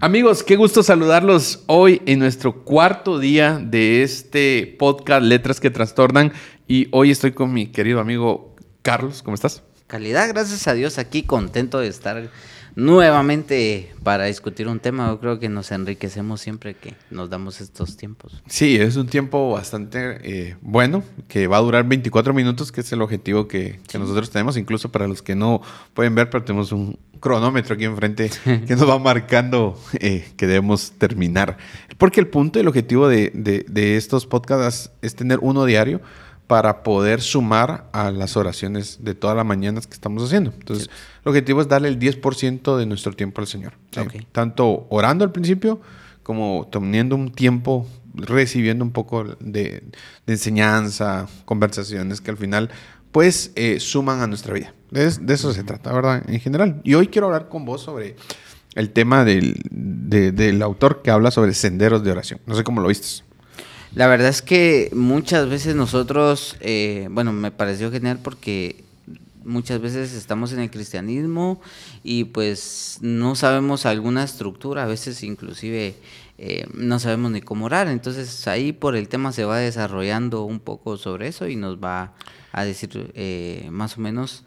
Amigos, qué gusto saludarlos hoy en nuestro cuarto día de este podcast Letras que Trastornan. Y hoy estoy con mi querido amigo Carlos. ¿Cómo estás? Calidad, gracias a Dios, aquí contento de estar nuevamente para discutir un tema. Yo creo que nos enriquecemos siempre que nos damos estos tiempos. Sí, es un tiempo bastante eh, bueno, que va a durar 24 minutos, que es el objetivo que, que nosotros tenemos, incluso para los que no pueden ver, pero tenemos un, cronómetro aquí enfrente que nos va marcando eh, que debemos terminar. Porque el punto y el objetivo de, de, estos podcasts es tener uno diario para poder sumar a las oraciones de todas las mañanas que estamos haciendo. Entonces, el objetivo es darle el 10% de nuestro tiempo al Señor. Tanto orando al principio como teniendo un tiempo recibiendo un poco de, de enseñanza, conversaciones que al final pues eh, suman a nuestra vida. De, eso se trata, ¿verdad? En general. Y hoy quiero hablar con vos sobre el tema del, del autor que habla sobre senderos de oración. No sé cómo lo viste. La verdad es que muchas veces nosotros, eh, bueno, me pareció genial porque muchas veces estamos en el cristianismo y pues no sabemos alguna estructura, a veces inclusive eh, no sabemos ni cómo orar. Entonces ahí por el tema se va desarrollando un poco sobre eso y nos va a decir eh, más o menos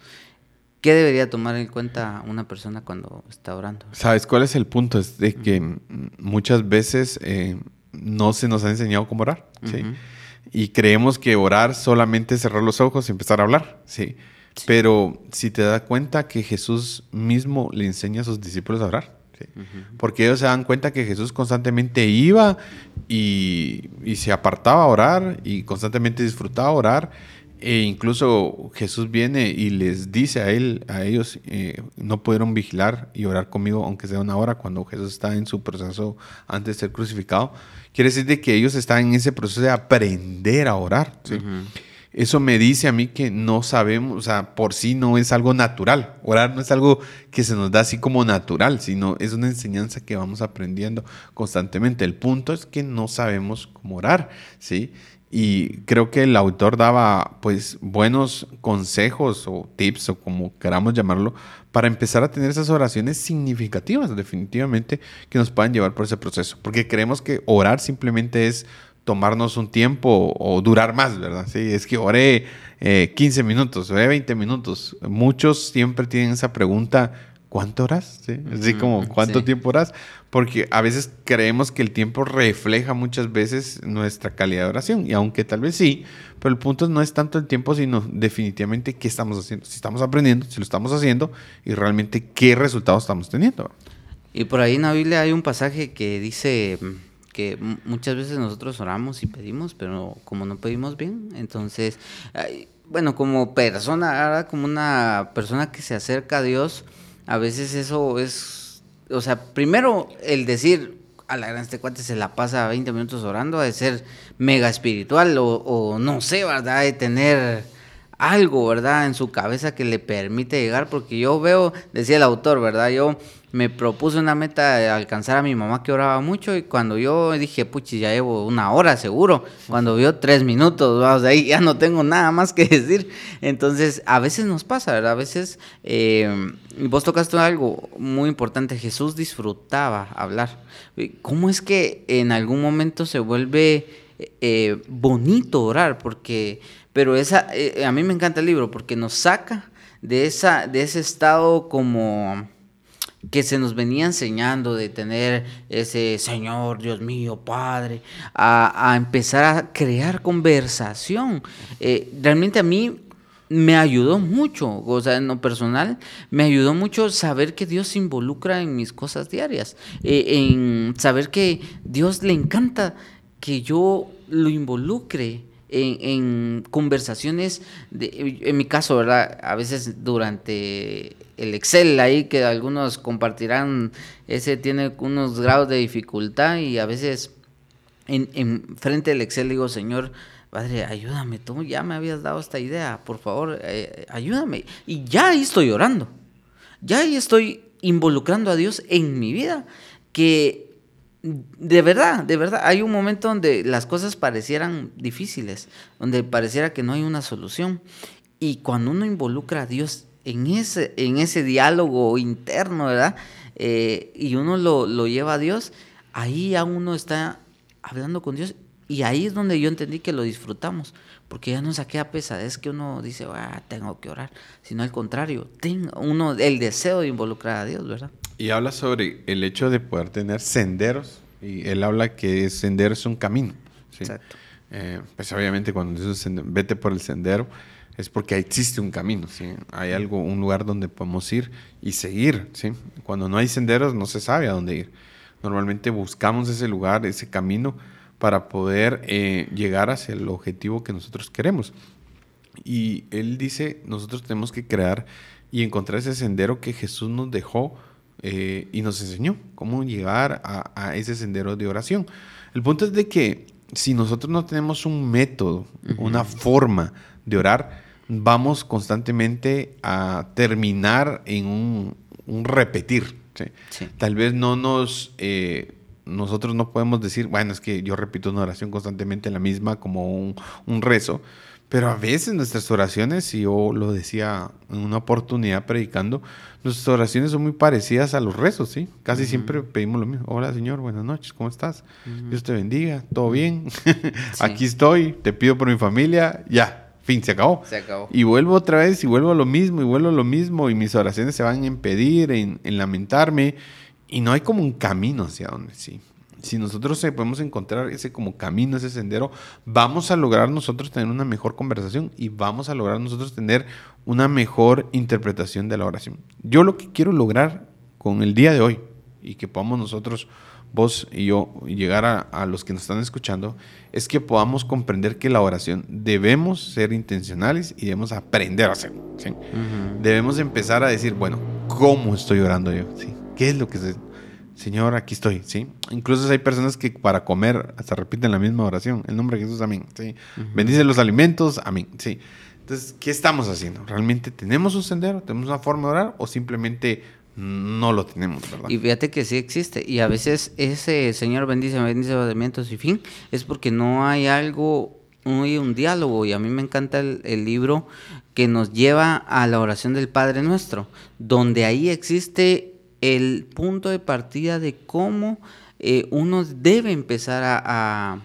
qué debería tomar en cuenta una persona cuando está orando. ¿Sabes cuál es el punto? Es de que muchas veces eh, no se nos ha enseñado cómo orar, ¿sí? Y creemos que orar solamente es cerrar los ojos y empezar a hablar, ¿sí? Pero si te das cuenta que Jesús mismo le enseña a sus discípulos a orar, ¿sí? Porque ellos se dan cuenta que Jesús constantemente iba y, y, se apartaba a orar y constantemente disfrutaba orar e incluso Jesús viene y les dice a él, a ellos, eh, no pudieron vigilar y orar conmigo, aunque sea una hora, cuando Jesús está en su proceso antes de ser crucificado. Quiere decir de que ellos están en ese proceso de aprender a orar. Eso me dice a mí que no sabemos, o sea, por sí no es algo natural. Orar no es algo que se nos da así como natural, sino es una enseñanza que vamos aprendiendo constantemente. El punto es que no sabemos cómo orar, ¿sí? Y creo que el autor daba pues buenos consejos o tips o como queramos llamarlo para empezar a tener esas oraciones significativas definitivamente que nos puedan llevar por ese proceso. Porque creemos que orar simplemente es tomarnos un tiempo o durar más, ¿verdad? Sí, es que oré 15 eh, minutos, oré 20 minutos. Muchos siempre tienen esa pregunta, ¿cuánto horas? ¿Sí? Así como, ¿cuánto tiempo horas? Porque a veces creemos que el tiempo refleja muchas veces nuestra calidad de oración. Y aunque tal vez sí, pero el punto no es tanto el tiempo, sino definitivamente qué estamos haciendo. Si estamos aprendiendo, si lo estamos haciendo y realmente qué resultados estamos teniendo. Y por ahí en la Biblia hay un pasaje que dice que muchas veces nosotros oramos y pedimos, pero como no pedimos bien, entonces, bueno, como persona, como una persona que se acerca a Dios, a veces eso es, o sea, primero el decir, a la gran este se la pasa 20 minutos orando, de ser mega espiritual o, o no sé, ¿verdad? De tener algo, ¿verdad? En su cabeza que le permite llegar, porque yo veo, decía el autor, ¿verdad? Yo me propuse una meta de alcanzar a mi mamá que oraba mucho y cuando yo dije, puchi, ya llevo una hora seguro, cuando vio tres minutos, vamos, ahí ya no tengo nada más que decir. Entonces, a veces nos pasa, ¿verdad? A veces, eh, vos tocaste algo muy importante, Jesús disfrutaba hablar. ¿Cómo es que en algún momento se vuelve eh, bonito orar? Porque, pero esa, eh, a mí me encanta el libro porque nos saca de, esa, de ese estado como que se nos venía enseñando de tener ese Señor, Dios mío, Padre, a, empezar a crear conversación. Eh, realmente a mí me ayudó mucho, o sea, en lo personal, me ayudó mucho saber que Dios se involucra en mis cosas diarias, eh, en saber que Dios le encanta que yo lo involucre en, conversaciones, de, en mi caso, ¿verdad? A veces durante el Excel ahí que algunos compartirán, ese tiene unos grados de dificultad y a veces en, en frente del Excel digo, Señor, Padre, ayúdame, tú ya me habías dado esta idea, por favor, eh, ayúdame. Y ya ahí estoy orando, ya ahí estoy involucrando a Dios en mi vida, que de verdad, de verdad, hay un momento donde las cosas parecieran difíciles, donde pareciera que no hay una solución. Y cuando uno involucra a Dios en ese, en ese diálogo interno, ¿verdad? Eh, y uno lo, lo lleva a Dios, ahí ya uno está hablando con Dios y ahí es donde yo entendí que lo disfrutamos, porque ya no saqué a pesadez que uno dice, ah, tengo que orar, sino al contrario, tengo uno el deseo de involucrar a Dios, ¿verdad? Y habla sobre el hecho de poder tener senderos, y él habla que sendero es un camino. Exacto. Eh, pues obviamente cuando dices vete por el sendero, es porque existe un camino, ¿sí? Hay algo, un lugar donde podemos ir y seguir, ¿sí? Cuando no hay senderos no se sabe a dónde ir. Normalmente buscamos ese lugar, ese camino, para poder eh, llegar hacia el objetivo que nosotros queremos. Y él dice, nosotros tenemos que crear y encontrar ese sendero que Jesús nos dejó eh, y nos enseñó, cómo llegar a, ese sendero de oración. El punto es de que si nosotros no tenemos un método, una forma de orar, vamos constantemente a terminar en un, repetir. Tal vez no nos... Eh, nosotros no podemos decir, bueno, es que yo repito una oración constantemente la misma como un, rezo, pero a veces nuestras oraciones, y yo lo decía en una oportunidad predicando, nuestras oraciones son muy parecidas a los rezos, ¿sí? Casi siempre pedimos lo mismo. Hola, Señor, buenas noches, ¿cómo estás? Dios te bendiga, ¿todo bien? Aquí estoy, te pido por mi familia, ya, fin, se acabó. Se acabó. Y vuelvo otra vez y vuelvo a lo mismo y vuelvo a lo mismo y mis oraciones se van a impedir en, en lamentarme y no hay como un camino hacia donde sí. Si nosotros podemos encontrar ese como camino, ese sendero, vamos a lograr nosotros tener una mejor conversación y vamos a lograr nosotros tener una mejor interpretación de la oración. Yo lo que quiero lograr con el día de hoy y que podamos nosotros, vos y yo, llegar a, los que nos están escuchando, es que podamos comprender que la oración debemos ser intencionales y debemos aprender a hacerlo. Debemos empezar a decir, bueno, ¿cómo estoy orando yo? ¿Sí? ¿Qué es lo que se... Señor, aquí estoy, ¿sí? Incluso hay personas que para comer hasta repiten la misma oración. El nombre de Jesús, amén, ¿sí? Bendice los alimentos, amén, ¿sí? Entonces, ¿qué estamos haciendo? ¿Realmente tenemos un sendero? ¿Tenemos una forma de orar? ¿O simplemente no lo tenemos, verdad? Y fíjate que sí existe. Y a veces ese Señor bendice, bendice los alimentos y fin, es porque no hay algo, no hay un diálogo. Y a mí me encanta el, el libro que nos lleva a la oración del Padre Nuestro, donde ahí existe el punto de partida de cómo eh, uno debe empezar a,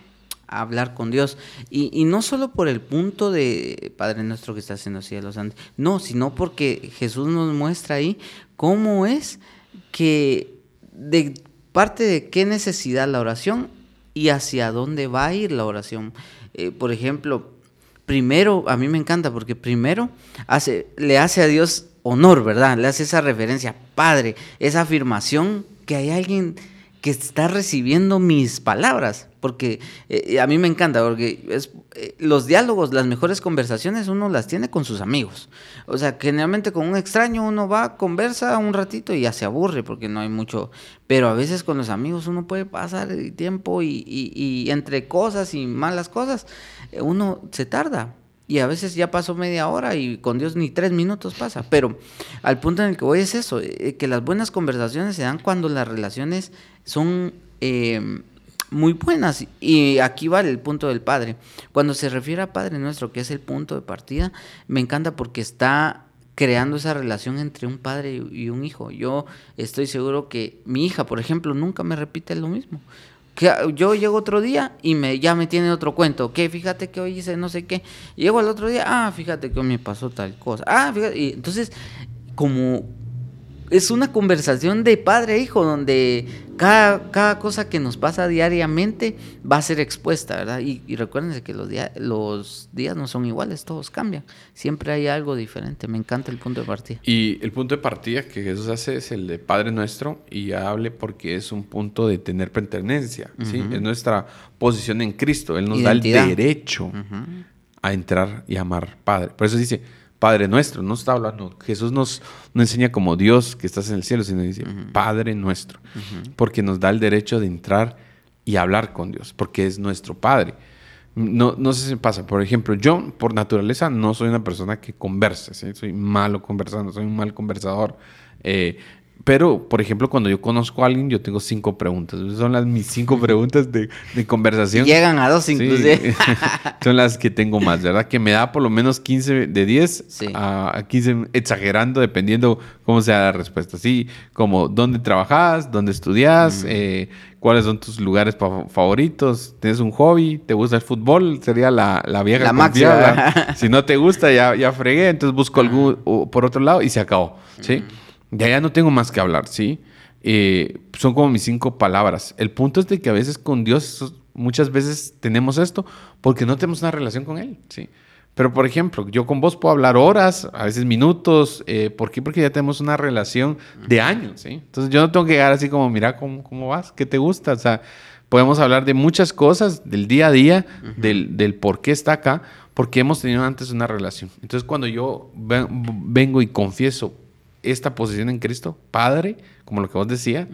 hablar con Dios. Y, no solo por el punto de Padre nuestro que está haciendo cielos antes, no, sino porque Jesús nos muestra ahí cómo es que de parte de qué necesidad la oración y hacia dónde va a ir la oración. Eh, por ejemplo, primero, a mí me encanta porque primero hace, le hace a Dios honor, ¿verdad? Le hace esa referencia, Padre, esa afirmación que hay alguien que está recibiendo mis palabras, porque eh, a mí me encanta, porque eh, los diálogos, las mejores conversaciones uno las tiene con sus amigos. O sea, generalmente con un extraño uno va, conversa un ratito y ya se aburre porque no hay mucho, pero a veces con los amigos uno puede pasar el tiempo y, y entre cosas y malas cosas, eh, uno se tarda y a veces ya pasó media hora y con Dios ni tres minutos pasa. Pero al punto en el que voy es eso, eh, que las buenas conversaciones se dan cuando las relaciones son eh, muy buenas. Y aquí va el punto del Padre. Cuando se refiere a Padre nuestro, que es el punto de partida, me encanta porque está creando esa relación entre un padre y un hijo. Yo estoy seguro que mi hija, por ejemplo, nunca me repite lo mismo yo llego otro día y me, ya me tiene otro cuento. Que fíjate que hoy hice no sé qué. Llego al otro día, ah, fíjate que hoy me pasó tal cosa. Ah, fíjate. Y entonces, como es una conversación de padre e hijo, donde cada, cada, cosa que nos pasa diariamente va a ser expuesta, ¿verdad? Y, y recuérdense que los, los días no son iguales, todos cambian. Siempre hay algo diferente. Me encanta el punto de partida. Y el punto de partida que Jesús hace es el de Padre Nuestro, y hable porque es un punto de tener pertenencia, ¿sí? Es nuestra posición en Cristo. Él nos da el derecho a entrar y amar Padre. Por eso dice Padre nuestro, no está hablando, Jesús nos no enseña como Dios que estás en el cielo, sino dice Padre nuestro, porque nos da el derecho de entrar y hablar con Dios, porque es nuestro Padre. No, no sé si pasa, por ejemplo, yo por naturaleza no soy una persona que converse, soy malo conversando, soy un mal conversador. Eh, pero, por ejemplo, cuando yo conozco a alguien, yo tengo cinco preguntas. son las mis cinco preguntas de, conversación. Llegan a dos inclusive. son las que tengo más, ¿verdad? Que me da por lo menos 15 de 10 a 15 exagerando, dependiendo cómo sea la respuesta. Así como dónde trabajas, dónde estudias, eh, cuáles son tus lugares favoritos, tienes un hobby, te gusta el fútbol, sería la, la vieja la máxima. Si no te gusta, ya, ya fregué, entonces busco algún por otro lado y se acabó, ¿sí? Ya, ya no tengo más que hablar, ¿sí? Eh, son como mis cinco palabras. El punto es de que a veces con Dios, muchas veces tenemos esto porque no tenemos una relación con Él, ¿sí? Pero, por ejemplo, yo con vos puedo hablar horas, a veces minutos. Eh, ¿Por qué? Porque ya tenemos una relación de años, ¿sí? Entonces yo no tengo que llegar así como, mira cómo, cómo vas, qué te gusta. O sea, podemos hablar de muchas cosas, del día a día, del, del por qué está acá, porque hemos tenido antes una relación. Entonces cuando yo vengo y confieso esta posición en Cristo, Padre, como lo que vos decías,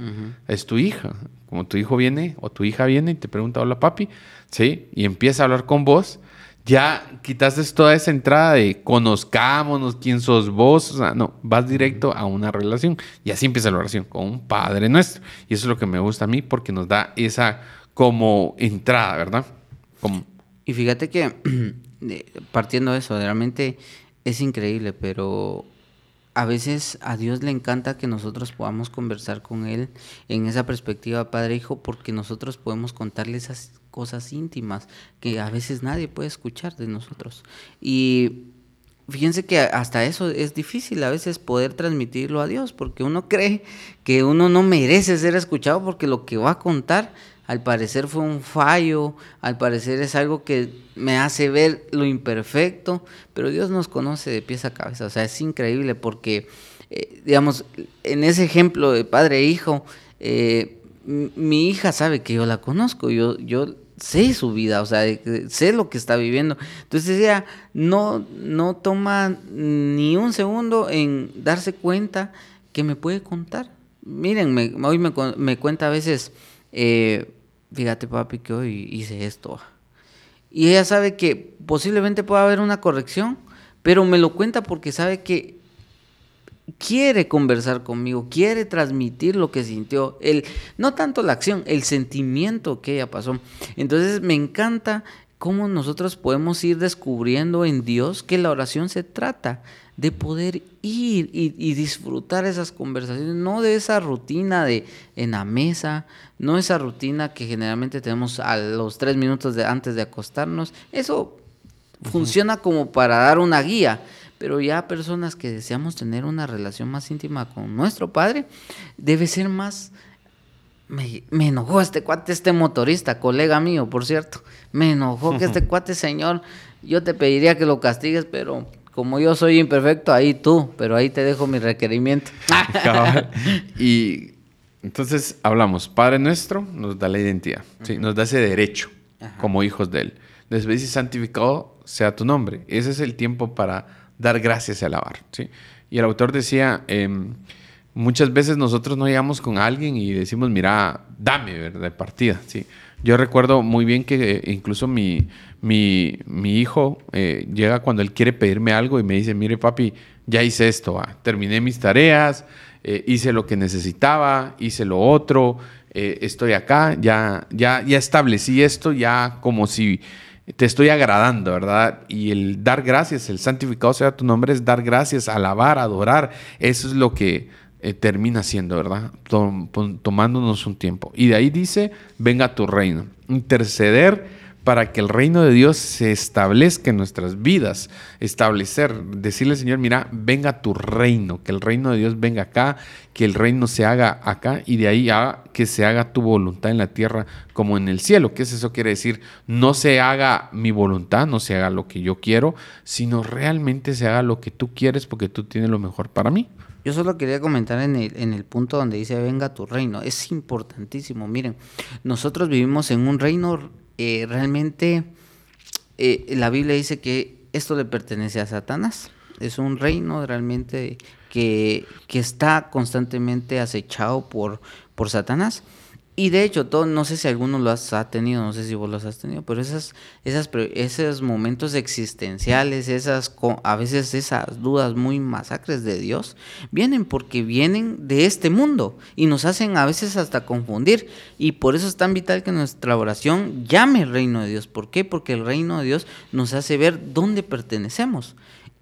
es tu hija. Como tu hijo viene o tu hija viene y te pregunta, hola papi, ¿sí? Y empieza a hablar con vos, ya quitaste toda esa entrada de conozcámonos, quién sos vos, o sea, no, vas directo a una relación. Y así empieza la oración, con un Padre nuestro. Y eso es lo que me gusta a mí porque nos da esa como entrada, ¿verdad? Como... Y fíjate que partiendo de eso, realmente es increíble, pero a veces a Dios le encanta que nosotros podamos conversar con Él en esa perspectiva padre-hijo porque nosotros podemos contarle esas cosas íntimas que a veces nadie puede escuchar de nosotros. Y fíjense que hasta eso es difícil a veces poder transmitirlo a Dios porque uno cree que uno no merece ser escuchado porque lo que va a contar al parecer fue un fallo, al parecer es algo que me hace ver lo imperfecto, pero Dios nos conoce de pies a cabeza, o sea, es increíble porque, eh, digamos, en ese ejemplo de padre e hijo, eh, mi hija sabe que yo la conozco, yo, yo sé su vida, o sea, sé lo que está viviendo. Entonces ella no, no toma ni un segundo en darse cuenta que me puede contar. Miren, hoy me, me cuenta a veces eh, fíjate papi que hoy hice esto. Y ella sabe que posiblemente pueda haber una corrección, pero me lo cuenta porque sabe que quiere conversar conmigo, quiere transmitir lo que sintió, el, no tanto la acción, el sentimiento que ella pasó. Entonces me encanta cómo nosotros podemos ir descubriendo en Dios que la oración se trata de poder ir y, disfrutar esas conversaciones, no de esa rutina de en la mesa, no esa rutina que generalmente tenemos a los tres minutos de, antes de acostarnos. Eso funciona como para dar una guía, pero ya personas que deseamos tener una relación más íntima con nuestro Padre, debe ser más... Me, me enojó este cuate, este motorista, colega mío, por cierto. Me enojó que este cuate, señor, yo te pediría que lo castigues, pero como yo soy imperfecto, ahí tú, pero ahí te dejo mi requerimiento. y entonces hablamos, Padre nuestro nos da la identidad, ¿sí? nos da ese derecho como hijos de Él. Después dice, santificado sea tu nombre. Ese es el tiempo para dar gracias y alabar. ¿sí? Y el autor decía, em, muchas veces nosotros no llegamos con alguien y decimos, mira, dame, ¿verdad? De partida. ¿sí? Yo recuerdo muy bien que eh, incluso mi, mi, hijo eh, llega cuando él quiere pedirme algo y me dice, mire papi, ya hice esto, terminé mis tareas, eh, hice lo que necesitaba, hice lo otro, estoy acá, ya, ya, ya establecí esto, ya como si te estoy agradando, ¿verdad? Y el dar gracias, el santificado sea tu nombre, es dar gracias, alabar, adorar, eso es lo que eh, termina siendo, ¿verdad? tomándonos un tiempo. Y de ahí dice, venga tu reino. Interceder para que el reino de Dios se establezca en nuestras vidas. Establecer, decirle Señor, mira, venga tu reino, que el reino de Dios venga acá, que el reino se haga acá y de ahí a que se haga tu voluntad en la tierra como en el cielo. ¿Qué es eso? Quiere decir, no se haga mi voluntad, no se haga lo que yo quiero, sino realmente se haga lo que tú quieres porque tú tienes lo mejor para mí. Yo solo quería comentar en el, en el punto donde dice venga tu reino. Es importantísimo. Miren, nosotros vivimos en un reino eh, realmente, eh, la Biblia dice que esto le pertenece a Satanás. Es un reino realmente que, que está constantemente acechado por, por Satanás. Y de hecho, no sé si alguno lo has, ha tenido, no sé si vos los has tenido, pero esas, esas, esos momentos existenciales, esas, a veces esas dudas muy masacres de Dios, vienen porque vienen de este mundo y nos hacen a veces hasta confundir. Y por eso es tan vital que nuestra oración llame el reino de Dios. ¿Por qué? Porque el reino de Dios nos hace ver dónde pertenecemos.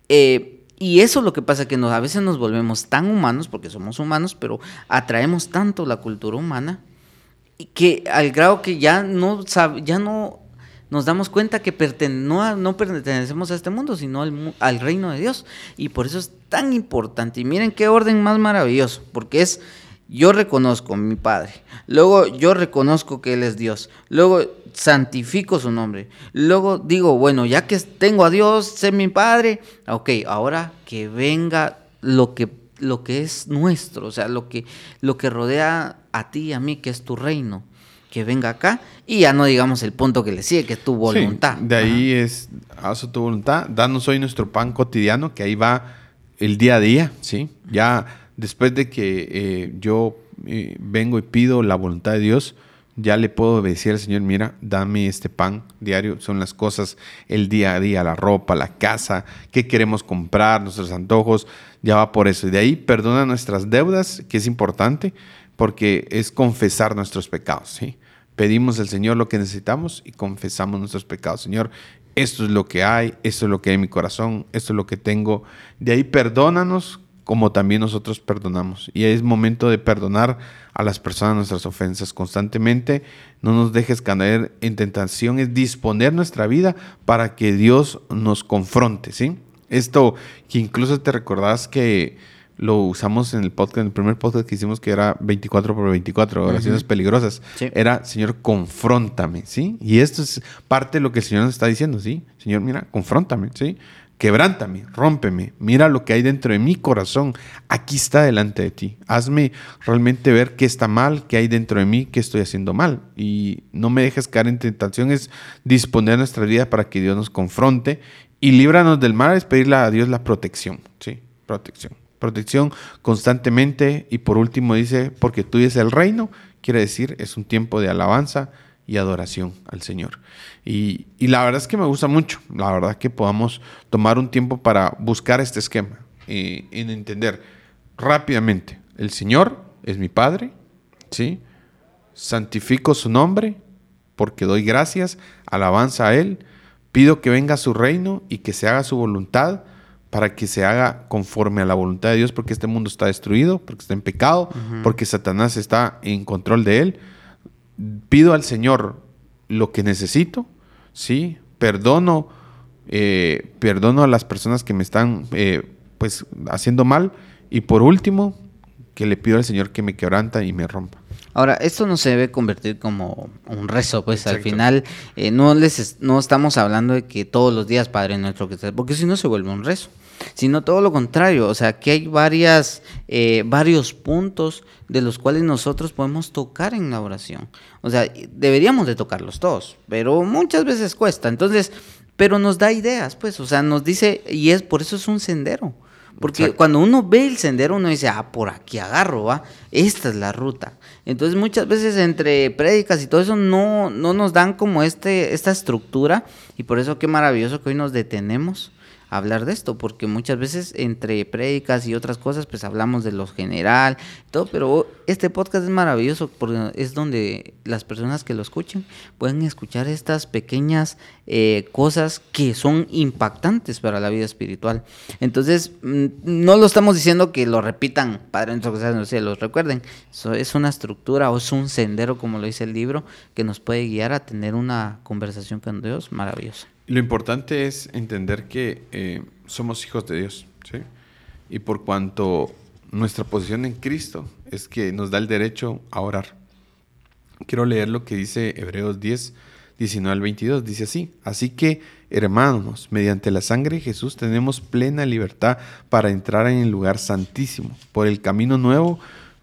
Eh, y eso es lo que pasa, que a veces nos volvemos tan humanos, porque somos humanos, pero atraemos tanto la cultura humana que al grado que ya no, ya no nos damos cuenta que no, no, pertenecemos a este mundo, sino al, al, reino de Dios. Y por eso es tan importante. Y miren qué orden más maravilloso, porque es, yo reconozco a mi Padre, luego yo reconozco que Él es Dios, luego santifico su nombre, luego digo, bueno, ya que tengo a Dios, sé mi Padre, ok, ahora que venga lo que lo que es nuestro, o sea, lo que, lo que rodea a ti y a mí, que es tu reino, que venga acá y ya no digamos el punto que le sigue, que es tu voluntad. de ahí es, haz tu voluntad, danos hoy nuestro pan cotidiano, que ahí va el día a día, ¿sí? Ya después de que eh, yo eh, vengo y pido la voluntad de Dios, ya le puedo decir al Señor, mira, dame este pan diario, son las cosas, el día a día, la ropa, la casa, qué queremos comprar, nuestros antojos, ya va por eso. Y de ahí perdona nuestras deudas, que es importante, porque es confesar nuestros pecados, ¿sí? Pedimos al Señor lo que necesitamos y confesamos nuestros pecados. Señor, esto es lo que hay, esto es lo que hay en mi corazón, esto es lo que tengo. De ahí perdónanos como también nosotros perdonamos. Y es momento de perdonar a las personas nuestras ofensas constantemente. No nos dejes caer en tentación, es disponer nuestra vida para que Dios nos confronte, ¿sí? Esto que incluso te recordás que lo usamos en el podcast, en el primer podcast que hicimos que era 24 por 24, oraciones peligrosas. Era, Señor, confróntame, ¿sí? Y esto es parte de lo que el Señor nos está diciendo, ¿sí? Señor, mira, confróntame, ¿sí? Quebrántame, rómpeme, mira lo que hay dentro de mi corazón, aquí está delante de ti. Hazme realmente ver qué está mal, qué hay dentro de mí, qué estoy haciendo mal. Y no me dejes caer en tentación, es disponer nuestra vida para que Dios nos confronte y líbranos del mal, es pedirle a Dios la protección, ¿sí? Protección. Protección constantemente y por último dice, porque tú es el reino, quiere decir, es un tiempo de alabanza, y adoración al Señor. Y, la verdad es que me gusta mucho, la verdad que podamos tomar un tiempo para buscar este esquema, y eh, en entender rápidamente, el Señor es mi Padre, ¿sí? Santifico su nombre porque doy gracias, alabanza a Él, pido que venga su reino y que se haga su voluntad para que se haga conforme a la voluntad de Dios, porque este mundo está destruido, porque está en pecado, porque Satanás está en control de él pido al Señor lo que necesito, ¿sí? Perdono, eh, perdono a las personas que me están eh, pues haciendo mal y por último, que le pido al Señor que me quebranta y me rompa. Ahora, esto no se debe convertir como un rezo, pues al final eh, no les no estamos hablando de que todos los días Padre nuestro que porque si no se vuelve un rezo sino todo lo contrario, o sea, que hay varias, eh, varios puntos de los cuales nosotros podemos tocar en la oración. O sea, deberíamos de tocarlos todos, pero muchas veces cuesta. Entonces, pero nos da ideas, pues, o sea, nos dice, y es por eso es un sendero. Porque cuando uno ve el sendero, uno dice, ah, por aquí agarro, va, esta es la ruta. Entonces muchas veces entre prédicas y todo eso no, no nos dan como este, esta estructura y por eso qué maravilloso que hoy nos detenemos hablar de esto, porque muchas veces entre prédicas y otras cosas, pues hablamos de lo general, todo, pero este podcast es maravilloso porque es donde las personas que lo escuchen pueden escuchar estas pequeñas eh, cosas que son impactantes para la vida espiritual. Entonces, mm, no lo estamos diciendo que lo repitan, Padre nuestro que estás los recuerden, eso es una estructura o es un sendero, como lo dice el libro, que nos puede guiar a tener una conversación con Dios maravillosa. Lo importante es entender que eh, somos hijos de Dios, ¿sí? Y por cuanto nuestra posición en Cristo es que nos da el derecho a orar. Quiero leer lo que dice Hebreos 10, 19 al 22. Dice así, así que hermanos, mediante la sangre de Jesús tenemos plena libertad para entrar en el lugar santísimo, por el camino nuevo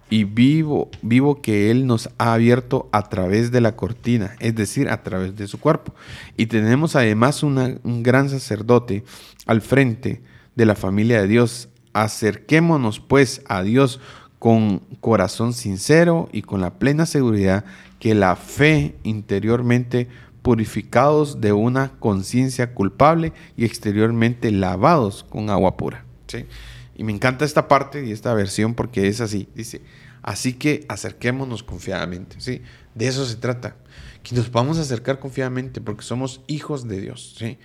y vivo, vivo que Él nos ha abierto a través de la cortina, es decir, a través de su cuerpo. Y tenemos además un gran sacerdote al frente de la familia de Dios. Acerquémonos pues a Dios con corazón sincero y con la plena seguridad que la fe interiormente purificados de una conciencia culpable y exteriormente lavados con agua pura. ¿sí? Y me encanta esta parte y esta versión porque es así. Dice, así que acerquémonos confiadamente. ¿sí? De eso se trata. Que nos a acercar confiadamente porque somos hijos de Dios, ¿sí?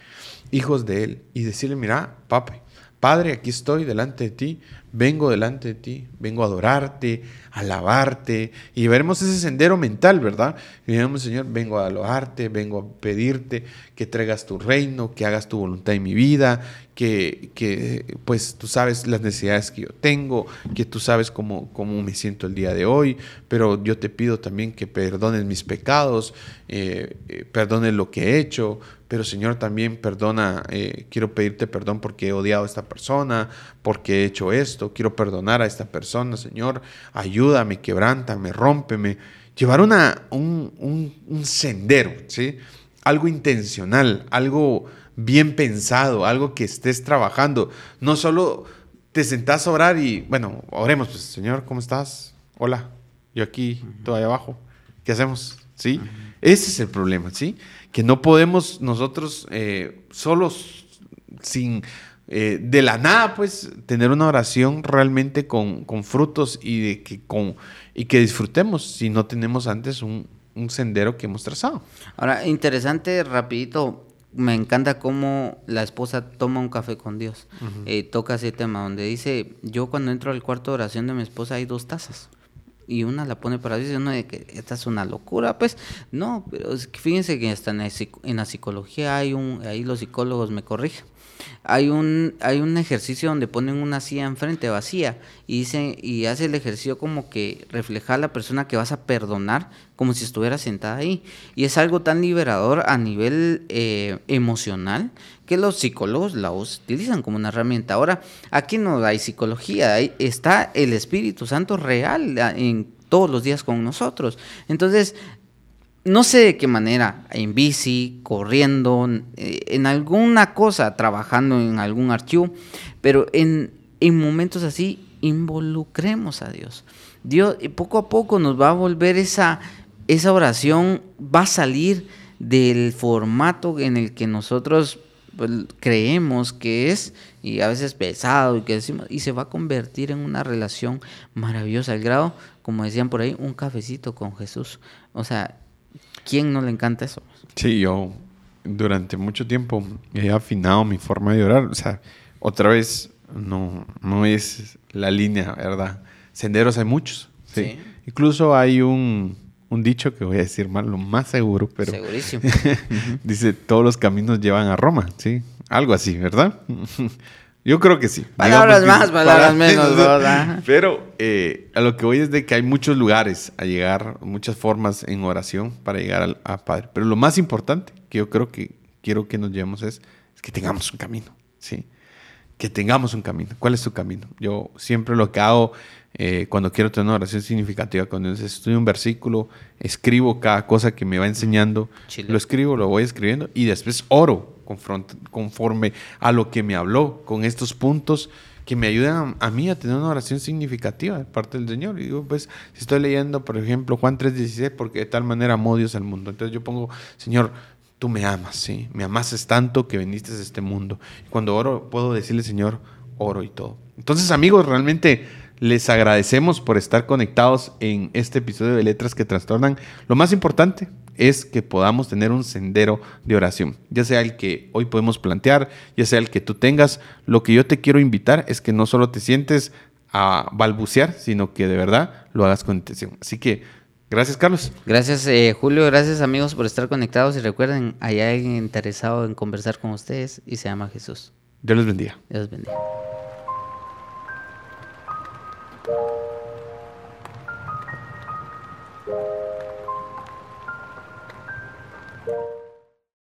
hijos de Él. Y decirle, mira, papi, Padre, aquí estoy delante de ti, vengo delante de ti, vengo a adorarte, a alabarte, y veremos ese sendero mental, ¿verdad? Y digamos, Señor, vengo a alabarte, vengo a pedirte que traigas tu reino, que hagas tu voluntad en mi vida, que, que pues tú sabes las necesidades que yo tengo, que tú sabes cómo, cómo me siento el día de hoy, pero yo te pido también que perdones mis pecados, eh, eh, perdones lo que he hecho, pero Señor también perdona, eh, quiero pedirte perdón porque he odiado a esta persona, porque he hecho esto, quiero perdonar a esta persona, Señor, ayúdame, quebrántame, rómpeme. Llevar una, un, un, sendero, ¿sí? Algo intencional, algo bien pensado, algo que estés trabajando. No solo te sentás a orar y, bueno, oremos, pues, Señor, ¿cómo estás? Hola, yo aquí, todo ahí abajo. ¿Qué hacemos? ¿Sí? Ese es el problema, ¿sí? Que no podemos nosotros eh, solos, sin, eh, de la nada, pues, tener una oración realmente con, frutos y, de que, con, y que disfrutemos si no tenemos antes un, sendero que hemos trazado. Ahora, interesante, rapidito, me encanta cómo la esposa toma un café con Dios. Eh, toca ese tema donde dice, yo cuando entro al cuarto de oración de mi esposa hay dos tazas y una la pone para Dios y uno de que esta es una locura, pues no, pero fíjense que hasta en la, en la psicología hay un, ahí los psicólogos me corrigen, hay un, hay un ejercicio donde ponen una silla enfrente vacía y dice, y hace el ejercicio como que refleja a la persona que vas a perdonar como si estuviera sentada ahí. Y es algo tan liberador a nivel eh, emocional que los psicólogos la utilizan como una herramienta. Ahora, aquí no hay psicología, ahí está el Espíritu Santo real en todos los días con nosotros. Entonces, no sé de qué manera, en bici, corriendo, eh, en alguna cosa, trabajando en algún archivo, pero en, en momentos así, involucremos a Dios. Dios poco a poco nos va a volver esa, esa oración, va a salir del formato en el que nosotros pues, creemos que es, y a veces pesado, y que decimos, y se va a convertir en una relación maravillosa, al grado, como decían por ahí, un cafecito con Jesús. O sea, ¿Quién no le encanta eso? Sí, yo durante mucho tiempo he afinado mi forma de orar. O sea, otra vez, no, no es la línea, ¿verdad? Senderos hay muchos. Sí. Incluso hay un, un, dicho que voy a decir mal, lo más seguro, pero. Segurísimo. dice: todos los caminos llevan a Roma, ¿sí? Algo así, ¿verdad? Yo creo que sí. Palabras más, palabras menos, ¿verdad? Pero eh, a lo que voy es de que hay muchos lugares a llegar, muchas formas en oración para llegar al, a Padre. Pero lo más importante que yo creo que quiero que nos llevemos es, que tengamos un camino, ¿sí? Que tengamos un camino. ¿Cuál es tu camino? Yo siempre lo que hago eh, cuando quiero tener una oración significativa, cuando estudio un versículo, escribo cada cosa que me va enseñando, lo escribo, lo voy escribiendo y después oro conforme a lo que me habló con estos puntos que me ayudan a, mí a tener una oración significativa de parte del Señor. Y digo, pues, si estoy leyendo, por ejemplo, Juan 3:16, porque de tal manera amó Dios al mundo. Entonces yo pongo, Señor, tú me amas, ¿sí? Me amases tanto que viniste a este mundo. Y cuando oro, puedo decirle, Señor, oro y todo. Entonces, amigos, realmente les agradecemos por estar conectados en este episodio de Letras que Trastornan. Lo más importante, es que podamos tener un sendero de oración, ya sea el que hoy podemos plantear, ya sea el que tú tengas. Lo que yo te quiero invitar es que no solo te sientes a balbucear, sino que de verdad lo hagas con intención. Así que gracias, Carlos. Gracias, eh, Julio. Gracias, amigos, por estar conectados. Y recuerden, hay alguien interesado en conversar con ustedes y se llama Jesús. Dios les bendiga. Dios les bendiga.